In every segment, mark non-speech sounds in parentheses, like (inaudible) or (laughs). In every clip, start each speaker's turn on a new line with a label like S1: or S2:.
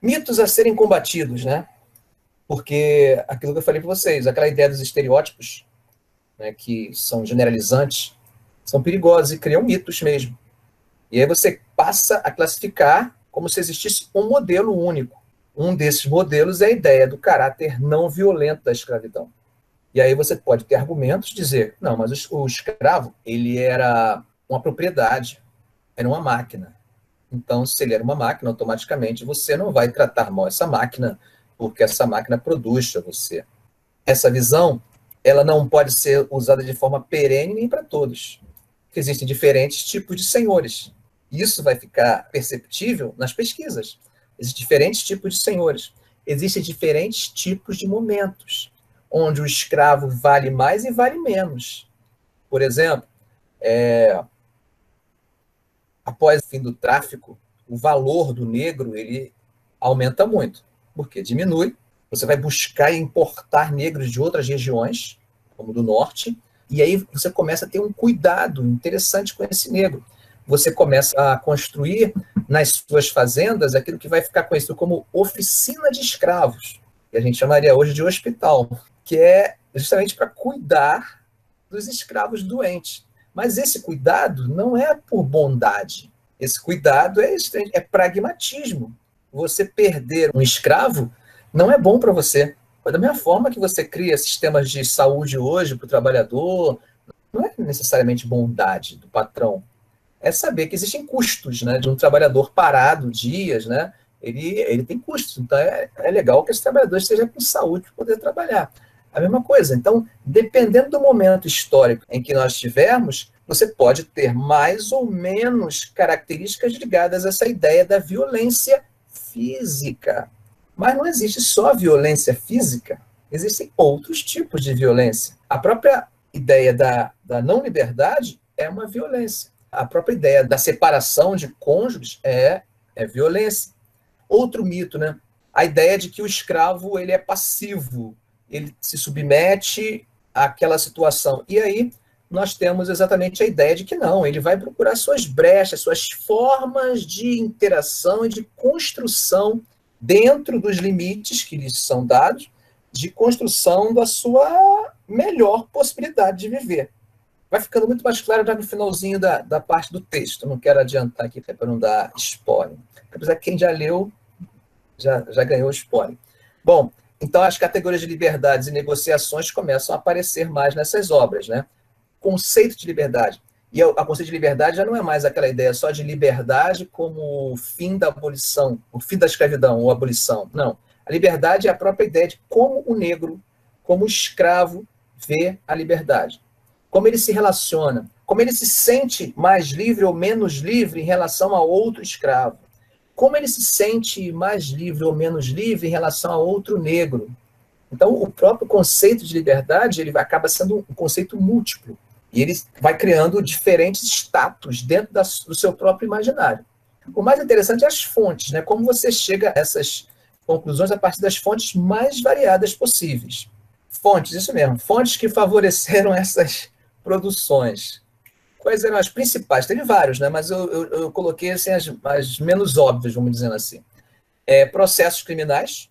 S1: Mitos a serem combatidos, né? Porque aquilo que eu falei para vocês, aquela ideia dos estereótipos, né, que são generalizantes, são perigosos e criam mitos mesmo. E aí você passa a classificar como se existisse um modelo único. Um desses modelos é a ideia do caráter não violento da escravidão. E aí você pode ter argumentos dizer, não, mas o, escravo, ele era uma propriedade, era uma máquina. Então, se ele era uma máquina, automaticamente você não vai tratar mal essa máquina, porque essa máquina produz para você. Essa visão, ela não pode ser usada de forma perene nem para todos. Existem diferentes tipos de senhores. Isso vai ficar perceptível nas pesquisas. Existem diferentes tipos de senhores. Existem diferentes tipos de momentos, onde o escravo vale mais e vale menos. Por exemplo, é, após o fim do tráfico, o valor do negro ele aumenta muito, porque diminui. Você vai buscar importar negros de outras regiões, como do norte, e aí você começa a ter um cuidado interessante com esse negro. Você começa a construir nas suas fazendas aquilo que vai ficar conhecido como oficina de escravos, que a gente chamaria hoje de hospital, que é justamente para cuidar dos escravos doentes. Mas esse cuidado não é por bondade. Esse cuidado é, é pragmatismo. Você perder um escravo não é bom para você. Da mesma forma que você cria sistemas de saúde hoje para o trabalhador, não é necessariamente bondade do patrão. É saber que existem custos né, de um trabalhador parado dias, né? Ele, ele tem custos. Então é, é legal que esse trabalhador esteja com saúde para poder trabalhar. A mesma coisa. Então, dependendo do momento histórico em que nós estivermos, você pode ter mais ou menos características ligadas a essa ideia da violência física. Mas não existe só violência física, existem outros tipos de violência. A própria ideia da, da não liberdade é uma violência. A própria ideia da separação de cônjuges é, é violência. Outro mito, né? A ideia de que o escravo ele é passivo, ele se submete àquela situação. E aí nós temos exatamente a ideia de que não, ele vai procurar suas brechas, suas formas de interação e de construção dentro dos limites que lhes são dados, de construção da sua melhor possibilidade de viver. Vai ficando muito mais claro já no finalzinho da, da parte do texto. Não quero adiantar aqui para não dar spoiler. Apesar que quem já leu já, já ganhou spoiler. Bom, então, as categorias de liberdades e negociações começam a aparecer mais nessas obras. Né? Conceito de liberdade. E a conceito de liberdade já não é mais aquela ideia só de liberdade como o fim da abolição, o fim da escravidão ou abolição. Não. A liberdade é a própria ideia de como o negro, como o escravo, vê a liberdade. Como ele se relaciona, como ele se sente mais livre ou menos livre em relação a outro escravo como ele se sente mais livre ou menos livre em relação a outro negro. Então, o próprio conceito de liberdade ele acaba sendo um conceito múltiplo. E ele vai criando diferentes status dentro da, do seu próprio imaginário. O mais interessante é as fontes, né? como você chega a essas conclusões a partir das fontes mais variadas possíveis. Fontes, isso mesmo, fontes que favoreceram (laughs) essas produções. Quais eram as principais? Teve vários, né? mas eu, eu, eu coloquei assim, as, as, menos óbvias, vamos dizer assim. É, processos criminais,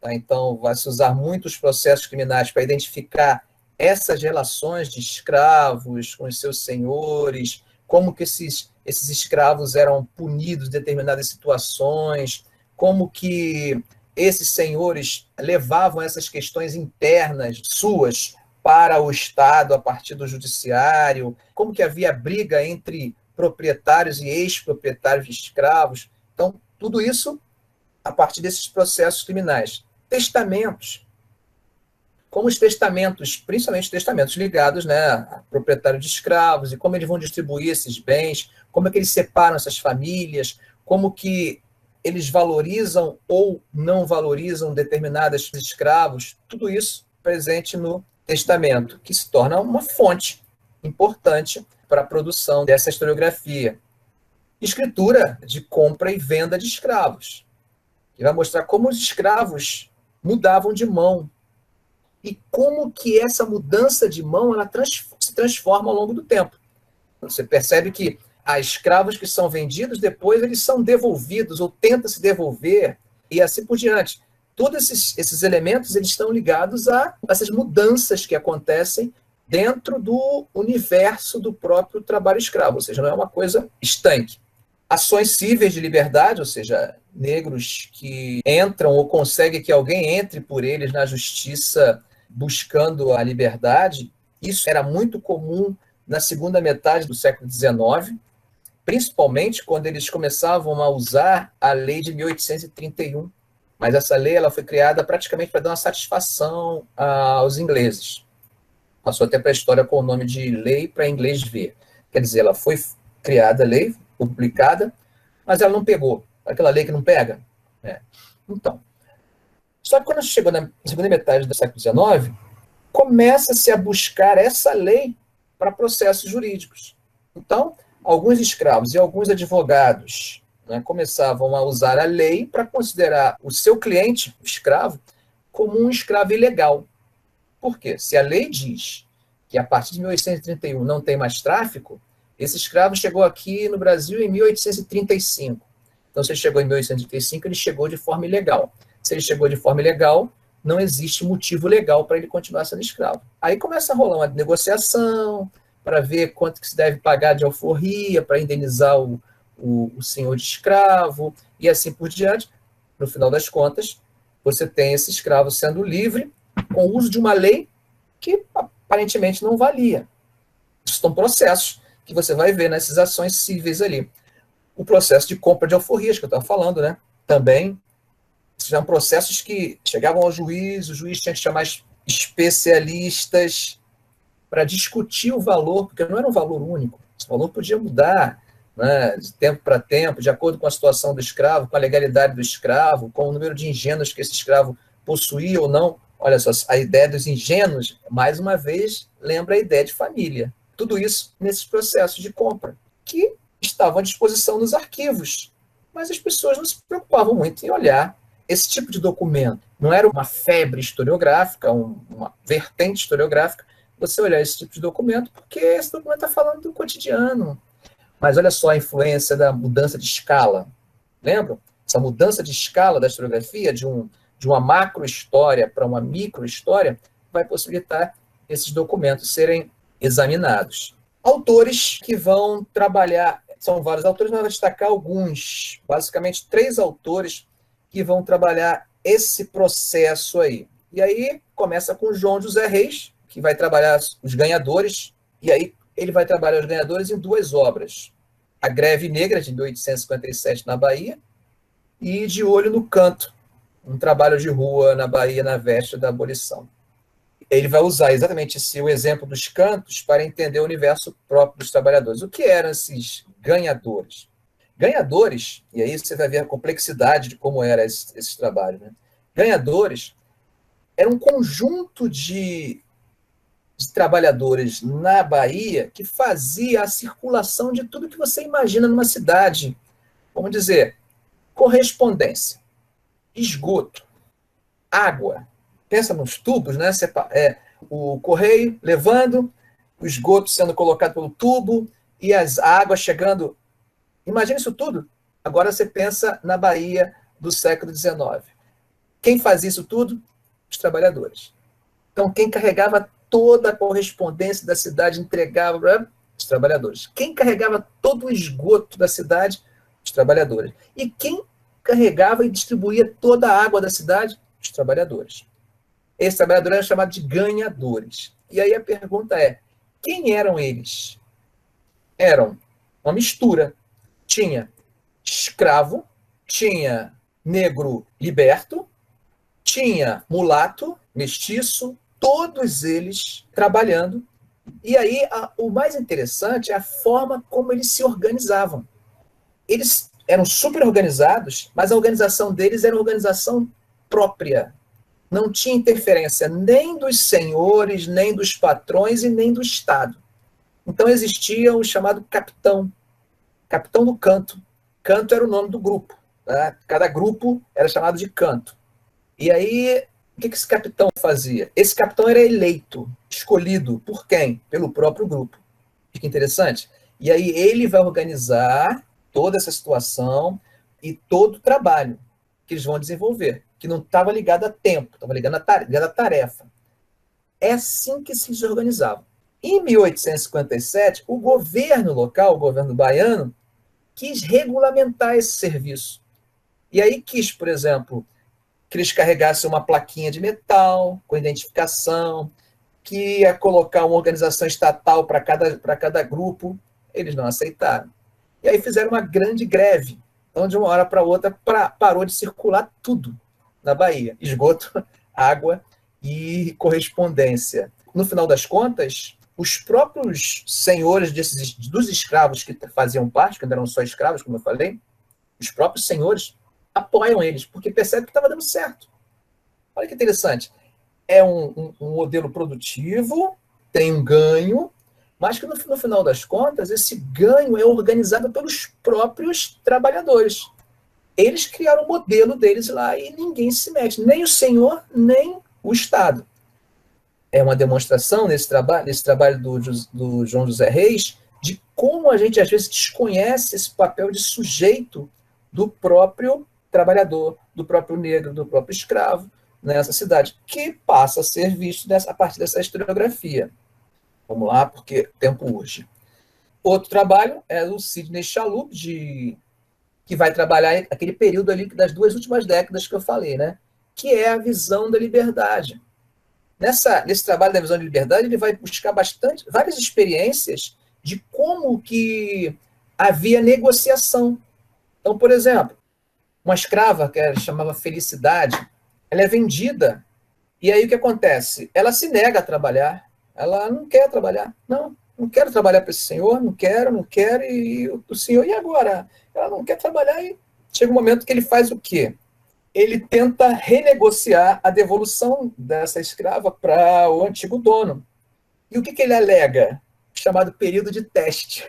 S1: tá? então vai se usar muitos processos criminais para identificar essas relações de escravos com os seus senhores, como que esses, esses escravos eram punidos em determinadas situações, como que esses senhores levavam essas questões internas suas para o Estado a partir do judiciário, como que havia briga entre proprietários e ex-proprietários de escravos. Então, tudo isso a partir desses processos criminais. Testamentos. Como os testamentos, principalmente testamentos ligados né, a proprietário de escravos, e como eles vão distribuir esses bens, como é que eles separam essas famílias, como que eles valorizam ou não valorizam determinados escravos, tudo isso presente no testamento, que se torna uma fonte importante para a produção dessa historiografia. Escritura de compra e venda de escravos, que vai mostrar como os escravos mudavam de mão e como que essa mudança de mão ela trans, se transforma ao longo do tempo. Você percebe que há escravos que são vendidos, depois eles são devolvidos ou tenta se devolver e assim por diante. Todos esses, esses elementos eles estão ligados a essas mudanças que acontecem dentro do universo do próprio trabalho escravo, ou seja, não é uma coisa estanque. Ações cíveis de liberdade, ou seja, negros que entram ou conseguem que alguém entre por eles na justiça buscando a liberdade, isso era muito comum na segunda metade do século XIX, principalmente quando eles começavam a usar a lei de 1831. Mas essa lei ela foi criada praticamente para dar uma satisfação aos ingleses. Passou até para a história com o nome de Lei para Inglês Ver. Quer dizer, ela foi criada, lei, publicada, mas ela não pegou. Aquela lei que não pega. É. Então, só que quando chegou na segunda metade do século XIX, começa-se a buscar essa lei para processos jurídicos. Então, alguns escravos e alguns advogados né, começavam a usar a lei para considerar o seu cliente, o escravo, como um escravo ilegal. Por quê? Se a lei diz que a partir de 1831 não tem mais tráfico, esse escravo chegou aqui no Brasil em 1835. Então, se ele chegou em 1835, ele chegou de forma ilegal. Se ele chegou de forma ilegal, não existe motivo legal para ele continuar sendo escravo. Aí começa a rolar uma negociação para ver quanto que se deve pagar de alforria para indenizar o, o, o senhor de escravo e assim por diante. No final das contas, você tem esse escravo sendo livre com o uso de uma lei que aparentemente não valia. São processos que você vai ver nessas ações cíveis ali. O processo de compra de alforrias, que eu estava falando, né? Também são processos que chegavam ao juiz, o juiz tinha que chamar especialistas para discutir o valor, porque não era um valor único, esse valor podia mudar né, de tempo para tempo, de acordo com a situação do escravo, com a legalidade do escravo, com o número de ingênuos que esse escravo possuía ou não. Olha só, a ideia dos ingênuos, mais uma vez, lembra a ideia de família. Tudo isso nesses processos de compra, que estavam à disposição nos arquivos, mas as pessoas não se preocupavam muito em olhar esse tipo de documento não era uma febre historiográfica, um, uma vertente historiográfica, você olhar esse tipo de documento, porque esse documento está falando do cotidiano. Mas olha só a influência da mudança de escala. Lembram? Essa mudança de escala da historiografia, de, um, de uma macro-história para uma micro-história, vai possibilitar esses documentos serem examinados. Autores que vão trabalhar, são vários autores, mas vou destacar alguns, basicamente três autores que vão trabalhar esse processo aí. E aí começa com João José Reis, que vai trabalhar os ganhadores, e aí ele vai trabalhar os ganhadores em duas obras. A Greve Negra, de 1857, na Bahia, e De Olho no Canto, um trabalho de rua na Bahia na véspera da abolição. Ele vai usar exatamente esse, o exemplo dos cantos para entender o universo próprio dos trabalhadores. O que eram esses ganhadores? Ganhadores, e aí você vai ver a complexidade de como era esse, trabalho, né? Ganhadores era um conjunto de, de trabalhadores na Bahia que fazia a circulação de tudo que você imagina numa cidade. Vamos dizer, correspondência, esgoto, água. Pensa nos tubos, né? É, o correio levando, o esgoto sendo colocado pelo tubo e as águas chegando Imagina isso tudo. Agora você pensa na Bahia do século XIX. Quem fazia isso tudo? Os trabalhadores. Então, quem carregava toda a correspondência da cidade, entregava os trabalhadores. Quem carregava todo o esgoto da cidade? Os trabalhadores. E quem carregava e distribuía toda a água da cidade? Os trabalhadores. Esses trabalhadores eram chamados de ganhadores. E aí a pergunta é: quem eram eles? Eram uma mistura tinha escravo, tinha negro liberto, tinha mulato, mestiço, todos eles trabalhando. E aí, a, o mais interessante é a forma como eles se organizavam. Eles eram super organizados, mas a organização deles era uma organização própria. Não tinha interferência nem dos senhores, nem dos patrões e nem do Estado. Então existia o chamado capitão, capitão do canto. Canto era o nome do grupo. Né? Cada grupo era chamado de canto. E aí, o que esse capitão fazia? Esse capitão era eleito, escolhido por quem? Pelo próprio grupo. Fica interessante? E aí ele vai organizar toda essa situação e todo o trabalho. que eles vão desenvolver, que não estava ligado a tempo, estava ligado, a tarefa. É assim que se desorganizavam. Em 1857, o governo local, o governo baiano, quis regulamentar esse serviço. E aí quis, por exemplo, que eles carregassem uma plaquinha de metal com identificação, que ia colocar uma organização estatal para cada, cada grupo. Eles não aceitaram. E aí fizeram uma grande greve. Então, de uma hora para outra, pra, parou de circular tudo na Bahia: esgoto, (laughs) água e correspondência. No final das contas, os próprios senhores desses, dos escravos que faziam parte, que não eram só escravos, como eu falei, os próprios senhores apoiam eles, porque percebem que estava dando certo. Olha que interessante. É um, um, um, modelo produtivo, tem um ganho, mas que no, no final das contas, esse ganho é organizado pelos próprios trabalhadores. Eles criaram o modelo deles lá e ninguém se mete, nem o senhor, nem o Estado. É uma demonstração nesse trabalho, nesse trabalho do, do João José Reis, de como a gente às vezes desconhece esse papel de sujeito do próprio trabalhador, do próprio negro, do próprio escravo nessa cidade, que passa a ser visto dessa, a partir dessa historiografia. Vamos lá, porque tempo urge. Outro trabalho é o Sidney Chalup, de, que vai trabalhar aquele período ali das duas últimas décadas que eu falei, né? que é a visão da liberdade. Nessa, nesse trabalho da visão de liberdade, ele vai buscar bastante, várias experiências de como que havia negociação. Então, por exemplo, uma escrava, que ela chamava Felicidade, ela é vendida. E aí o que acontece? Ela se nega a trabalhar. Ela não quer trabalhar. Não, não quero trabalhar para esse senhor, não quero, não quero. E o senhor, e agora? Ela não quer trabalhar e chega um momento que ele faz o quê? Ele tenta renegociar a devolução dessa escrava para o antigo dono. E o que, que ele alega? Chamado período de teste.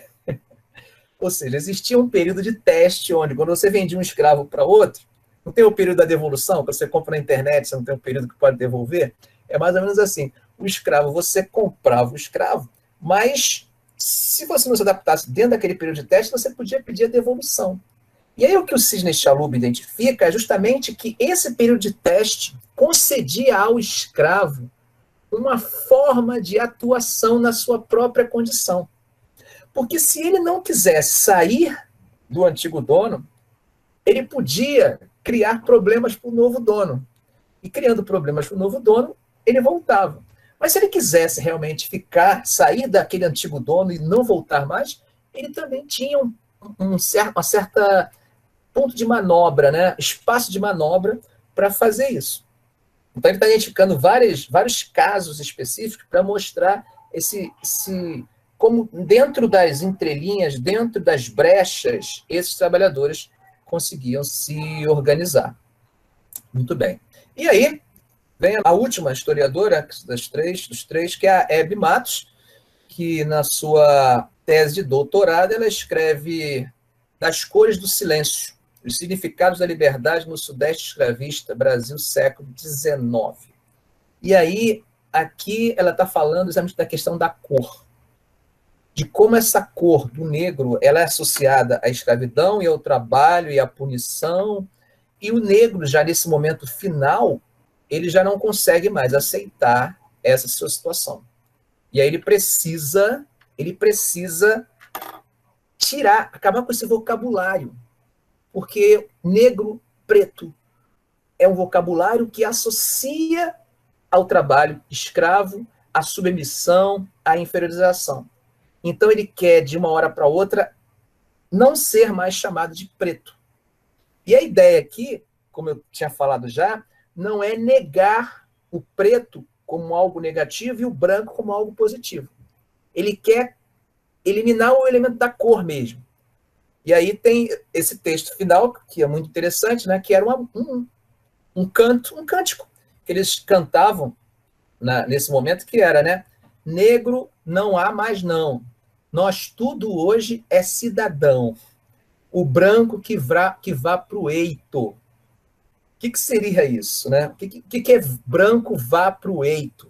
S1: Ou seja, existia um período de teste onde, quando você vendia um escravo para outro, não tem o período da devolução, quando você compra na internet, você não tem um período que pode devolver. É mais ou menos assim. O escravo, você comprava o escravo, mas se você não se adaptasse dentro daquele período de teste, você podia pedir a devolução. E aí o que o Cisne Chalub identifica é justamente que esse período de teste concedia ao escravo uma forma de atuação na sua própria condição. Porque se ele não quisesse sair do antigo dono, ele podia criar problemas para o novo dono. E criando problemas para o novo dono, ele voltava. Mas se ele quisesse realmente ficar, sair daquele antigo dono e não voltar mais, ele também tinha um, um certo, uma certa ponto de manobra, né? espaço de manobra para fazer isso. Então ele está identificando vários, vários casos específicos para mostrar esse, esse como dentro das entrelinhas, dentro das brechas, esses trabalhadores conseguiam se organizar. Muito bem. E aí vem a última historiadora das três, dos três, que é a Hebe Matos, que na sua tese de doutorado ela escreve das cores do silêncio, os significados da liberdade no Sudeste escravista, Brasil, século XIX. E aí, aqui ela está falando exatamente da questão da cor de como essa cor do negro ela é associada à escravidão e ao trabalho e à punição, e o negro, já nesse momento final, ele já não consegue mais aceitar essa sua situação. E aí ele precisa, ele precisa tirar, acabar com esse vocabulário. Porque negro, preto, é um vocabulário que associa ao trabalho escravo, à submissão, à inferiorização. Então ele quer, de uma hora para outra, não ser mais chamado de preto. E a ideia aqui, como eu tinha falado já, não é negar o preto como algo negativo e o branco como algo positivo. Ele quer eliminar o elemento da cor mesmo. E aí tem esse texto final, que é muito interessante, né, que era uma, um, um canto, um cântico, que eles cantavam na, nesse momento, que era, né, negro não há mais não, nós tudo hoje é cidadão. O branco que, vá, que vá para o eito. O que, que, seria isso? Né? O que, que, que é branco vá para o eito?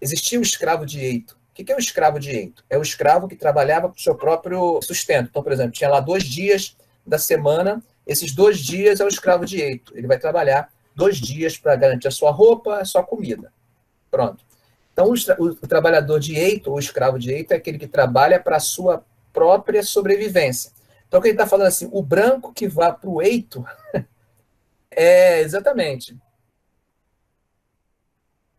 S1: Existia o escravo de eito. O que, que é o escravo de eito? É o escravo que trabalhava para o seu próprio sustento. Então, por exemplo, tinha lá dois dias da semana esses dois dias é o escravo de eito. Ele vai trabalhar dois dias para garantir a sua roupa, a sua comida. Pronto. Então, o, o, o trabalhador de eito, ou escravo eito, é aquele que trabalha para a sua própria sobrevivência. Então, o que ele está falando assim, o branco que vá para o eito, (laughs) é, exatamente.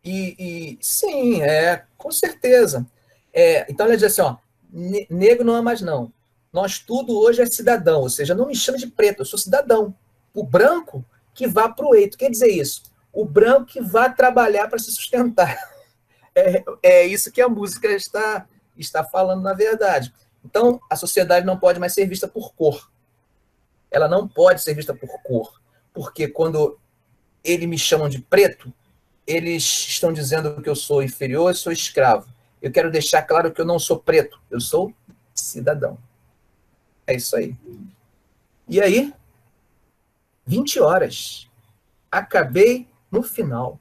S1: E, e, sim, é, com certeza. É, então, ele diz assim, ó, negro não é mais não. Nós tudo hoje é cidadão, ou seja, não me chame de preto, eu sou cidadão. O branco que vá para o eito. Quer dizer isso? O branco que vá trabalhar para se sustentar. (laughs) É, é isso que a música está, está falando, na verdade. Então, a sociedade não pode mais ser vista por cor. Ela não pode ser vista por cor. Porque quando eles me chamam de preto, eles estão dizendo que eu sou inferior, eu sou escravo. Eu quero deixar claro que eu não sou preto, eu sou cidadão. É isso aí. E aí, 20 horas. Acabei no final.